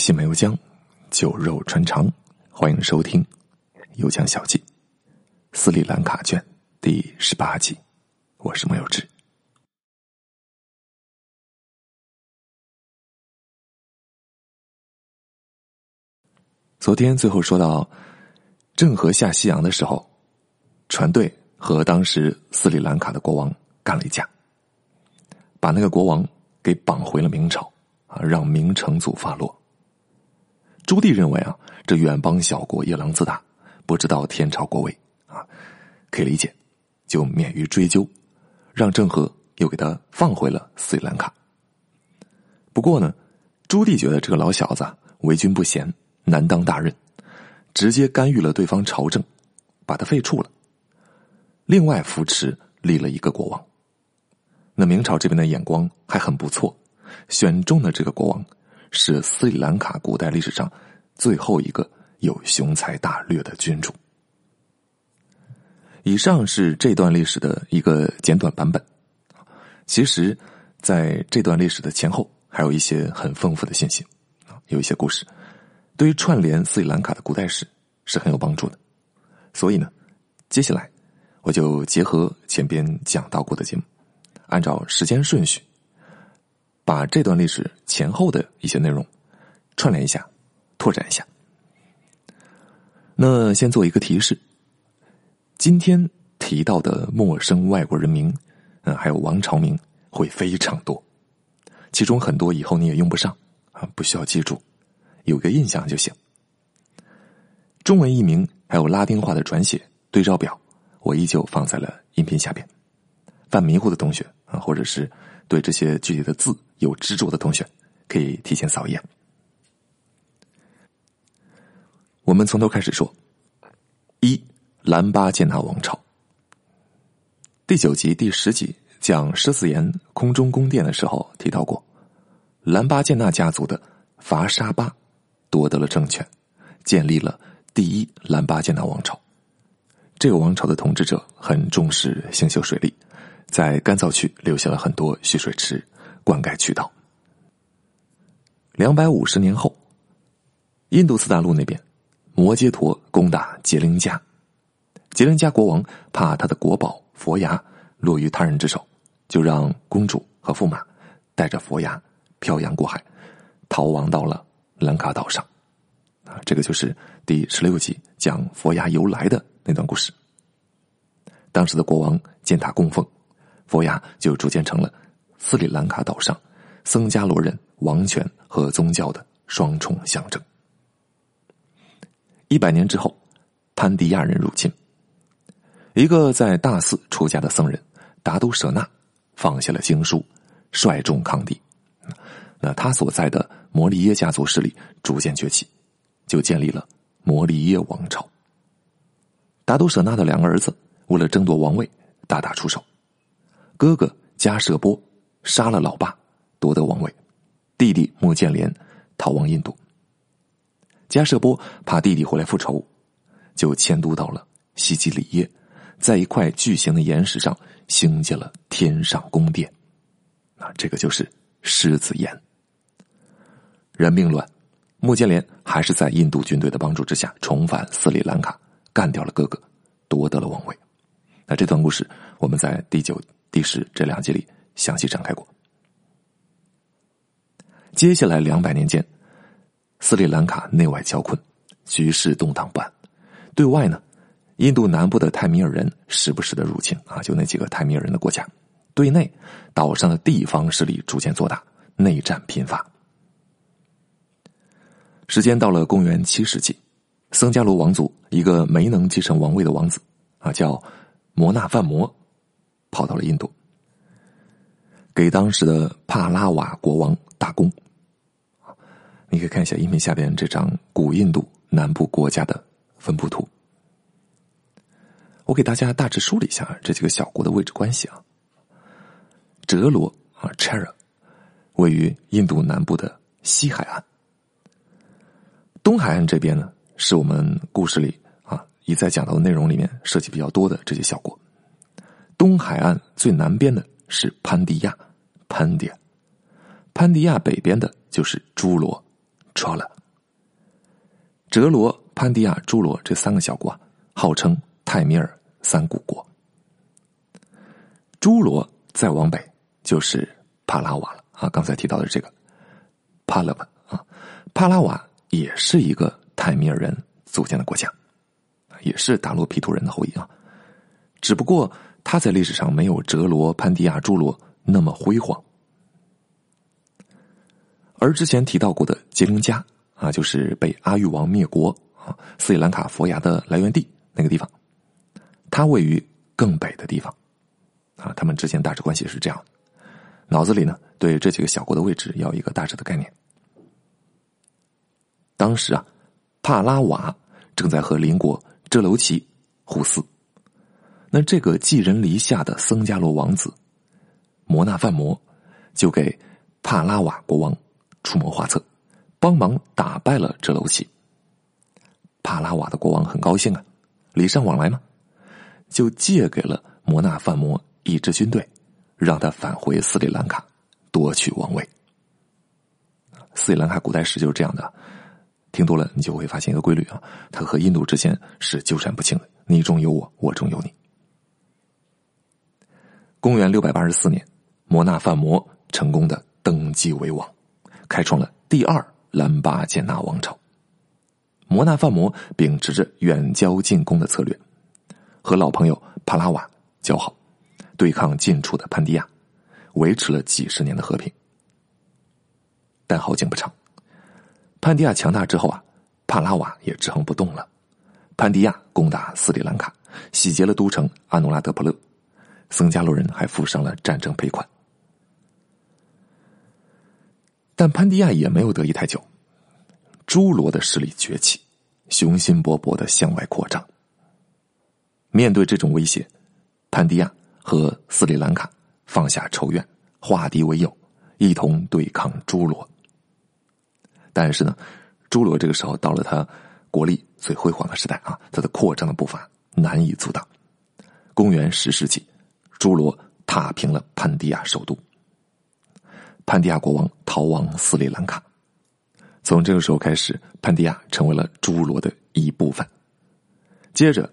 西门游江，酒肉穿肠。欢迎收听《有江小记》斯里兰卡卷第十八集。我是莫有志。昨天最后说到，郑和下西洋的时候，船队和当时斯里兰卡的国王干了一架，把那个国王给绑回了明朝啊，让明成祖发落。朱棣认为啊，这远邦小国夜郎自大，不知道天朝国威啊，可以理解，就免于追究，让郑和又给他放回了斯里兰卡。不过呢，朱棣觉得这个老小子为君不贤。难当大任，直接干预了对方朝政，把他废黜了。另外扶持立了一个国王。那明朝这边的眼光还很不错，选中的这个国王是斯里兰卡古代历史上最后一个有雄才大略的君主。以上是这段历史的一个简短版本。其实，在这段历史的前后，还有一些很丰富的信息有一些故事。对于串联斯里兰卡的古代史是很有帮助的，所以呢，接下来我就结合前边讲到过的节目，按照时间顺序，把这段历史前后的一些内容串联一下，拓展一下。那先做一个提示：今天提到的陌生外国人名，嗯，还有王朝名会非常多，其中很多以后你也用不上啊，不需要记住。有个印象就行。中文译名还有拉丁化的转写对照表，我依旧放在了音频下边。犯迷糊的同学啊，或者是对这些具体的字有执着的同学，可以提前扫一眼。我们从头开始说。一兰巴建纳王朝。第九集第十集讲狮子岩空中宫殿的时候提到过，兰巴建纳家族的伐沙巴。夺得了政权，建立了第一兰巴建纳王朝。这个王朝的统治者很重视兴修水利，在干燥区留下了很多蓄水池、灌溉渠道。两百五十年后，印度次大陆那边，摩揭陀攻打杰林加，杰林加国王怕他的国宝佛牙落于他人之手，就让公主和驸马带着佛牙漂洋过海，逃亡到了。兰卡岛上，啊，这个就是第十六集讲佛牙由来的那段故事。当时的国王建塔供奉佛牙，就逐渐成了斯里兰卡岛上僧伽罗人王权和宗教的双重象征。一百年之后，潘迪亚人入侵，一个在大寺出家的僧人达都舍那放下了经书，率众抗敌。那他所在的摩利耶家族势力逐渐崛起，就建立了摩利耶王朝。达都舍那的两个儿子为了争夺王位，大打出手。哥哥加舍波杀了老爸，夺得王位；弟弟穆建连逃亡印度。加舍波怕弟弟回来复仇，就迁都到了西吉里耶，在一块巨型的岩石上兴建了天上宫殿。啊，这个就是狮子岩。人命乱，穆建连还是在印度军队的帮助之下重返斯里兰卡，干掉了哥哥，夺得了王位。那这段故事我们在第九、第十这两集里详细展开过。接下来两百年间，斯里兰卡内外交困，局势动荡不安。对外呢，印度南部的泰米尔人时不时的入侵啊，就那几个泰米尔人的国家。对内，岛上的地方势力逐渐做大，内战频发。时间到了公元七世纪，僧伽罗王族一个没能继承王位的王子啊，叫摩纳范摩，跑到了印度，给当时的帕拉瓦国王打工。你可以看一下音频下边这张古印度南部国家的分布图。我给大家大致梳理一下这几个小国的位置关系啊。哲罗啊，Chera，位于印度南部的西海岸。东海岸这边呢，是我们故事里啊一再讲到的内容里面涉及比较多的这些小国。东海岸最南边的是潘迪亚，潘迪亚；潘迪亚北边的就是朱罗 Chola。哲罗、潘迪亚、朱罗这三个小国啊，号称泰米尔三古国。朱罗再往北就是帕拉瓦了啊，刚才提到的这个帕拉瓦啊，帕拉瓦也是一个泰米尔人组建的国家，也是达洛皮图人的后裔啊，只不过他在历史上没有哲罗、潘迪亚、朱罗那么辉煌。而之前提到过的杰林加啊，就是被阿育王灭国啊，斯里兰卡佛牙的来源地那个地方，它位于更北的地方，啊，他们之间大致关系是这样，脑子里呢对这几个小国的位置要一个大致的概念。当时啊，帕拉瓦正在和邻国遮楼奇互撕，那这个寄人篱下的僧伽罗王子摩纳范摩就给帕拉瓦国王。出谋划策，帮忙打败了这楼奇。帕拉瓦的国王很高兴啊，礼尚往来嘛，就借给了摩纳范摩一支军队，让他返回斯里兰卡夺取王位。斯里兰卡古代史就是这样的，听多了你就会发现一个规律啊，它和印度之间是纠缠不清的，你中有我，我中有你。公元六百八十四年，摩纳范摩成功的登基为王。开创了第二兰巴建纳王朝。摩纳范摩秉持着远交近攻的策略，和老朋友帕拉瓦交好，对抗近处的潘迪亚，维持了几十年的和平。但好景不长，潘迪亚强大之后啊，帕拉瓦也制衡不动了。潘迪亚攻打斯里兰卡，洗劫了都城阿努拉德普勒，僧伽罗人还付上了战争赔款。但潘迪亚也没有得意太久，朱罗的势力崛起，雄心勃勃的向外扩张。面对这种威胁，潘迪亚和斯里兰卡放下仇怨，化敌为友，一同对抗朱罗。但是呢，朱罗这个时候到了他国力最辉煌的时代啊，他的扩张的步伐难以阻挡。公元十世纪，朱罗踏平了潘迪亚首都。潘迪亚国王逃亡斯里兰卡，从这个时候开始，潘迪亚成为了朱罗的一部分。接着，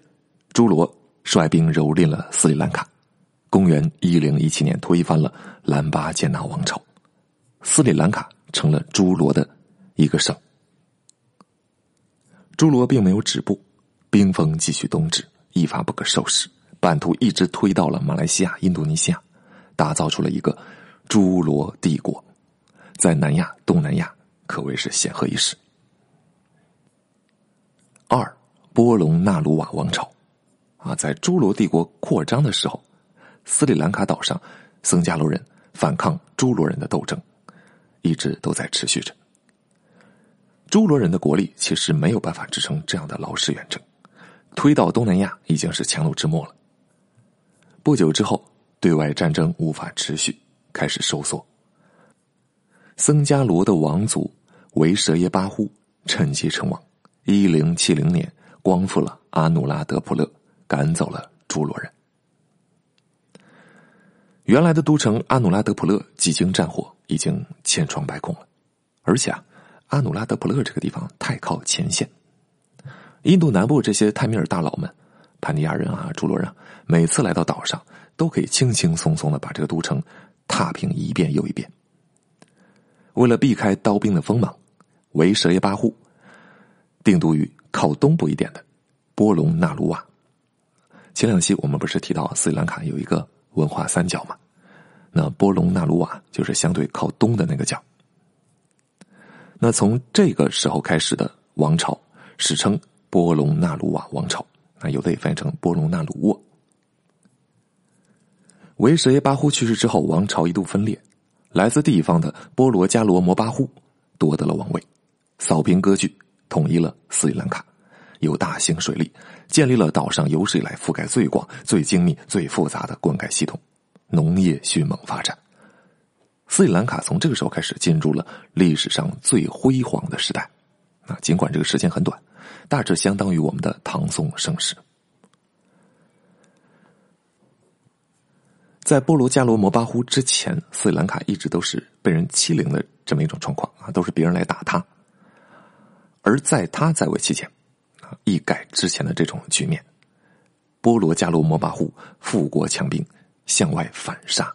朱罗率兵蹂躏了斯里兰卡，公元一零一七年推翻了兰巴建纳王朝，斯里兰卡成了朱罗的一个省。朱罗并没有止步，兵锋继续东至，一发不可收拾，版图一直推到了马来西亚、印度尼西亚，打造出了一个。朱罗帝国在南亚、东南亚可谓是显赫一时。二波隆纳鲁瓦王朝啊，在朱罗帝国扩张的时候，斯里兰卡岛上僧伽罗人反抗朱罗人的斗争一直都在持续着。朱罗人的国力其实没有办法支撑这样的劳师远征，推到东南亚已经是强弩之末了。不久之后，对外战争无法持续。开始收缩。僧伽罗的王族维舍耶巴呼趁机称王，一零七零年光复了阿努拉德普勒，赶走了朱罗人。原来的都城阿努拉德普勒几经战火，已经千疮百孔了。而且啊，阿努拉德普勒这个地方太靠前线，印度南部这些泰米尔大佬们，潘尼亚人啊、朱罗人，每次来到岛上，都可以轻轻松松的把这个都城。踏平一遍又一遍。为了避开刀兵的锋芒，为舍耶巴户定都于靠东部一点的波隆纳鲁瓦。前两期我们不是提到斯里兰卡有一个文化三角吗？那波隆纳鲁瓦就是相对靠东的那个角。那从这个时候开始的王朝史称波隆纳鲁瓦王朝，那有的也翻译成波隆纳鲁沃。维什耶巴呼去世之后，王朝一度分裂。来自地方的波罗加罗摩巴呼夺得了王位，扫平割据，统一了斯里兰卡，有大型水利，建立了岛上有史以来覆盖最广、最精密、最复杂的灌溉系统，农业迅猛发展。斯里兰卡从这个时候开始进入了历史上最辉煌的时代。啊，尽管这个时间很短，大致相当于我们的唐宋盛世。在波罗加罗摩巴呼之前，斯里兰卡一直都是被人欺凌的这么一种状况啊，都是别人来打他。而在他在位期间，啊，一改之前的这种局面，波罗加罗摩巴呼富国强兵，向外反杀，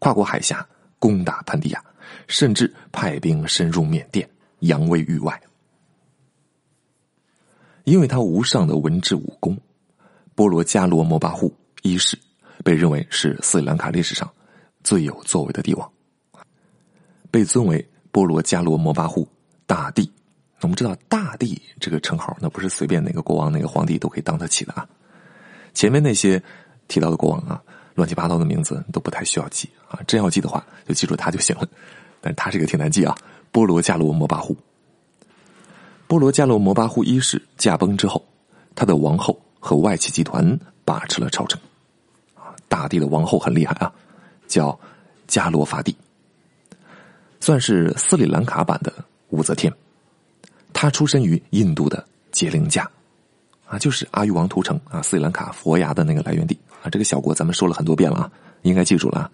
跨过海峡攻打潘迪亚，甚至派兵深入缅甸，扬威域外。因为他无上的文治武功，波罗加罗摩巴呼一世被认为是斯里兰卡历史上最有作为的帝王，被尊为波罗加罗摩巴护大帝。我们知道“大帝”这个称号，那不是随便哪个国王、哪个皇帝都可以当得起的啊。前面那些提到的国王啊，乱七八糟的名字都不太需要记啊。真要记的话，就记住他就行了。但他这个挺难记啊，波罗加罗摩巴护。波罗加罗摩巴护一世驾崩之后，他的王后和外戚集团把持了朝政。大帝的王后很厉害啊，叫加罗法蒂，算是斯里兰卡版的武则天。他出身于印度的杰林加，啊，就是阿育王屠城啊，斯里兰卡佛牙的那个来源地啊。这个小国咱们说了很多遍了啊，应该记住了啊。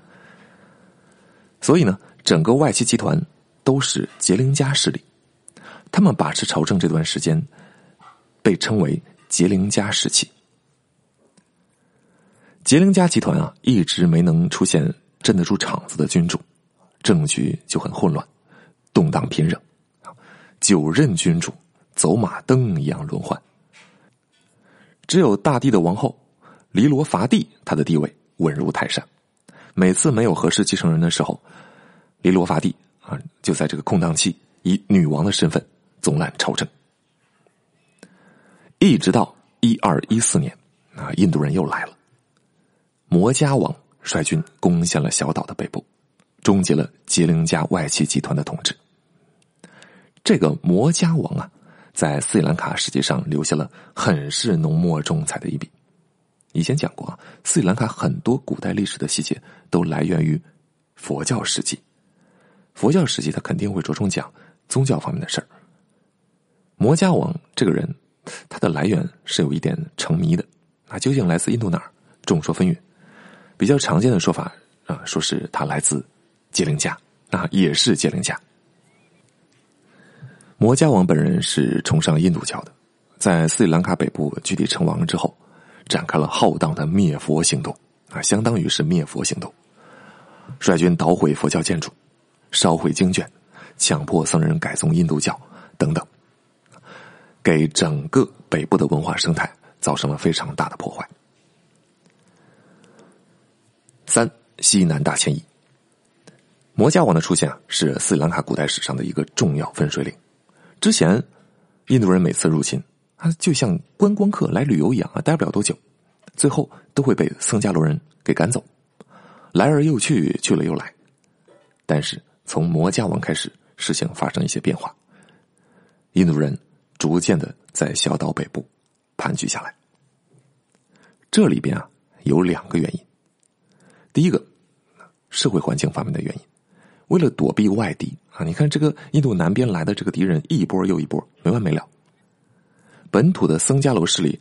所以呢，整个外戚集团都是杰林加势力。他们把持朝政这段时间，被称为杰林加时期。杰林加集团啊，一直没能出现镇得住场子的君主，政局就很混乱，动荡频仍。九任君主走马灯一样轮换，只有大帝的王后黎罗伐帝，他的地位稳如泰山。每次没有合适继承人的时候，黎罗伐帝啊，就在这个空档期以女王的身份。总揽朝政，一直到一二一四年，啊，印度人又来了。摩加王率军攻陷了小岛的北部，终结了杰林加外戚集团的统治。这个摩加王啊，在斯里兰卡实际上留下了很是浓墨重彩的一笔。以前讲过啊，斯里兰卡很多古代历史的细节都来源于佛教史记，佛教史记它肯定会着重讲宗教方面的事儿。摩加王这个人，他的来源是有一点成谜的啊，究竟来自印度哪儿？众说纷纭。比较常见的说法啊，说是他来自杰林家啊，也是杰林家。摩加王本人是崇尚印度教的，在斯里兰卡北部具体称王之后，展开了浩荡的灭佛行动啊，相当于是灭佛行动，率军捣毁佛教建筑，烧毁经卷，强迫僧人改宗印度教等等。给整个北部的文化生态造成了非常大的破坏。三西南大迁移，摩加王的出现啊，是斯里兰卡古代史上的一个重要分水岭。之前，印度人每次入侵啊，就像观光客来旅游一样啊，待不了多久，最后都会被僧伽罗人给赶走，来而又去，去了又来。但是从摩加王开始，事情发生一些变化，印度人。逐渐的在小岛北部盘踞下来，这里边啊有两个原因。第一个，社会环境方面的原因，为了躲避外敌啊，你看这个印度南边来的这个敌人一波又一波，没完没了。本土的僧伽罗势力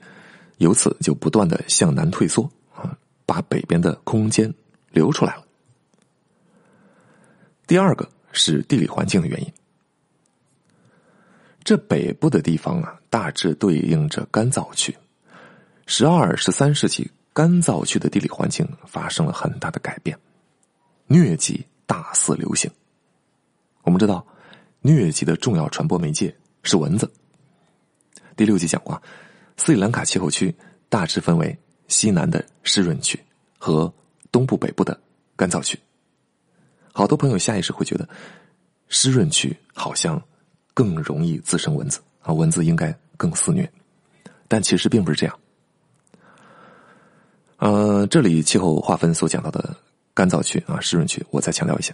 由此就不断的向南退缩啊，把北边的空间留出来了。第二个是地理环境的原因。这北部的地方啊，大致对应着干燥区。十二、十三世纪，干燥区的地理环境发生了很大的改变，疟疾大肆流行。我们知道，疟疾的重要传播媒介是蚊子。第六集讲过，斯里兰卡气候区大致分为西南的湿润区和东部、北部的干燥区。好多朋友下意识会觉得，湿润区好像。更容易滋生蚊子啊，蚊子应该更肆虐，但其实并不是这样。呃，这里气候划分所讲到的干燥区啊、湿润区，我再强调一下，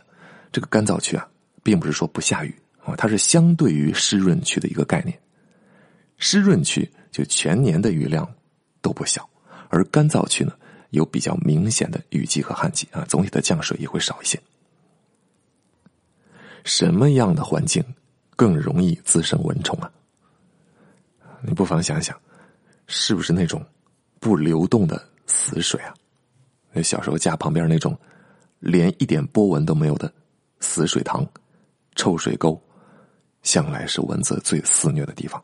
这个干燥区啊，并不是说不下雨啊，它是相对于湿润区的一个概念。湿润区就全年的雨量都不小，而干燥区呢，有比较明显的雨季和旱季啊，总体的降水也会少一些。什么样的环境？更容易滋生蚊虫啊！你不妨想想，是不是那种不流动的死水啊？那小时候家旁边那种连一点波纹都没有的死水塘、臭水沟、向来是蚊子最肆虐的地方。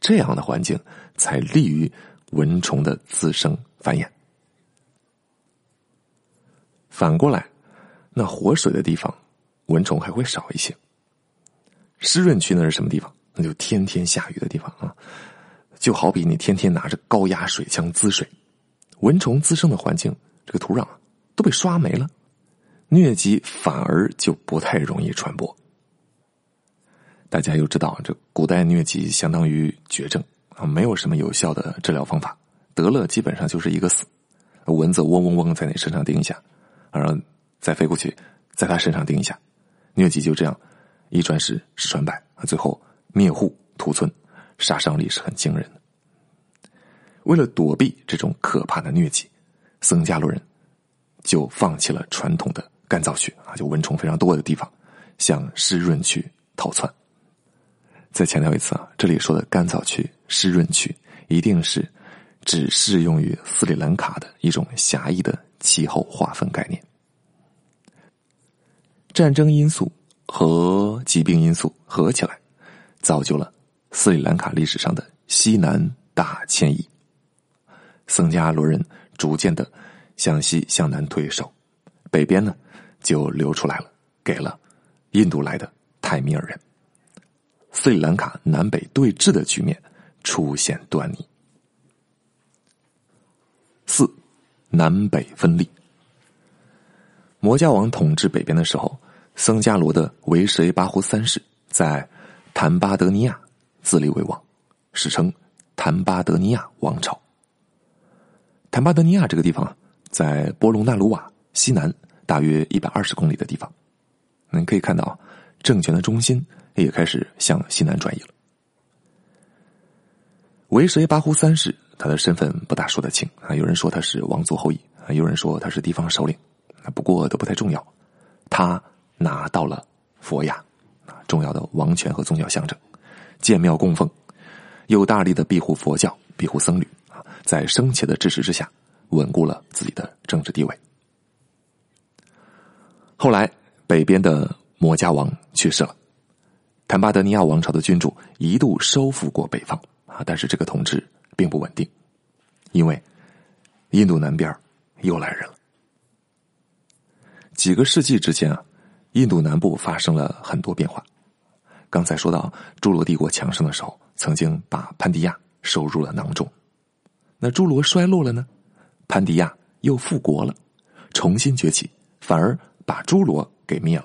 这样的环境才利于蚊虫的滋生繁衍。反过来，那活水的地方，蚊虫还会少一些。湿润区那是什么地方？那就天天下雨的地方啊，就好比你天天拿着高压水枪滋水，蚊虫滋生的环境，这个土壤都被刷没了，疟疾反而就不太容易传播。大家又知道，这古代疟疾相当于绝症啊，没有什么有效的治疗方法，得了基本上就是一个死。蚊子嗡嗡嗡在你身上叮一下，然后再飞过去，在他身上叮一下，疟疾就这样一传十，十传百，最后灭户屠村，杀伤力是很惊人的。为了躲避这种可怕的疟疾，僧伽罗人就放弃了传统的干燥区啊，就蚊虫非常多的地方，向湿润区逃窜。再强调一次啊，这里说的干燥区、湿润区，一定是只适用于斯里兰卡的一种狭义的气候划分概念。战争因素和疾病因素合起来，造就了斯里兰卡历史上的西南大迁移。僧伽罗人逐渐的向西向南退守，北边呢就流出来了，给了印度来的泰米尔人。斯里兰卡南北对峙的局面出现端倪。四，南北分立。摩加王统治北边的时候，僧伽罗的维什巴胡三世在坦巴德尼亚自立为王，史称坦巴德尼亚王朝。坦巴德尼亚这个地方在波隆纳鲁瓦西南大约一百二十公里的地方，您可以看到政权的中心。也开始向西南转移了。维什巴胡三世，他的身份不大说得清啊。有人说他是王族后裔啊，有人说他是地方首领。不过都不太重要。他拿到了佛牙啊，重要的王权和宗教象征，建庙供奉，又大力的庇护佛教、庇护僧侣，在生前的支持之下，稳固了自己的政治地位。后来，北边的摩加王去世了。坦巴德尼亚王朝的君主一度收复过北方啊，但是这个统治并不稳定，因为印度南边又来人了。几个世纪之间啊，印度南部发生了很多变化。刚才说到朱罗帝国强盛的时候，曾经把潘迪亚收入了囊中。那朱罗衰落了呢，潘迪亚又复国了，重新崛起，反而把朱罗给灭了。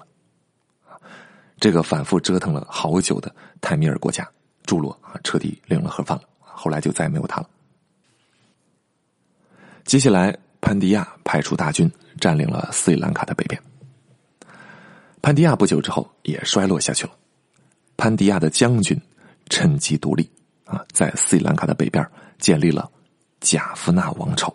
这个反复折腾了好久的泰米尔国家，朱罗啊，彻底领了盒饭了。后来就再也没有他了。接下来，潘迪亚派出大军占领了斯里兰卡的北边。潘迪亚不久之后也衰落下去了。潘迪亚的将军趁机独立啊，在斯里兰卡的北边建立了贾夫纳王朝。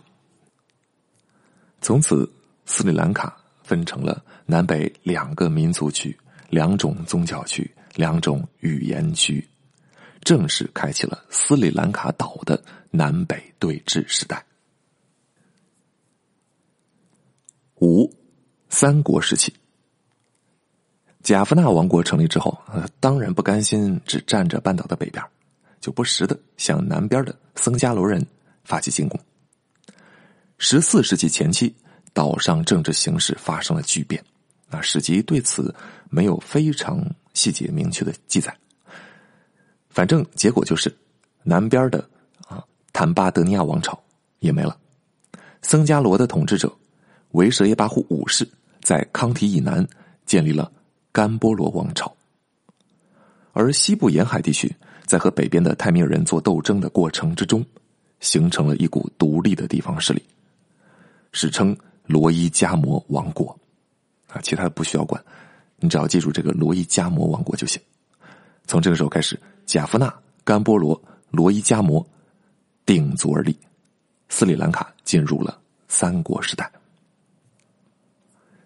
从此，斯里兰卡分成了南北两个民族区。两种宗教区，两种语言区，正式开启了斯里兰卡岛的南北对峙时代。五，三国时期，贾夫纳王国成立之后，当然不甘心只占着半岛的北边，就不时的向南边的僧伽罗人发起进攻。十四世纪前期，岛上政治形势发生了巨变。啊，史籍对此没有非常细节明确的记载。反正结果就是，南边的啊坦巴德尼亚王朝也没了，僧伽罗的统治者维舍耶巴胡五世在康提以南建立了甘波罗王朝，而西部沿海地区在和北边的泰米尔人做斗争的过程之中，形成了一股独立的地方势力，史称罗伊加摩王国。啊，其他的不需要管，你只要记住这个罗伊加摩王国就行。从这个时候开始，贾夫纳、甘波罗、罗伊加摩鼎足而立，斯里兰卡进入了三国时代。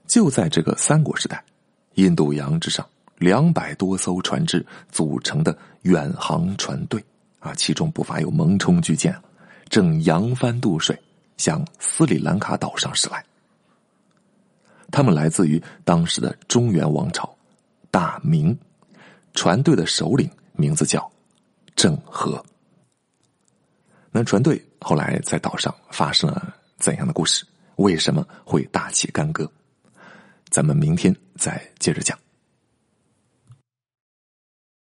就在这个三国时代，印度洋之上两百多艘船只组成的远航船队啊，其中不乏有蒙冲巨舰，正扬帆渡水向斯里兰卡岛上驶来。他们来自于当时的中原王朝，大明，船队的首领名字叫郑和。那船队后来在岛上发生了怎样的故事？为什么会大起干戈？咱们明天再接着讲。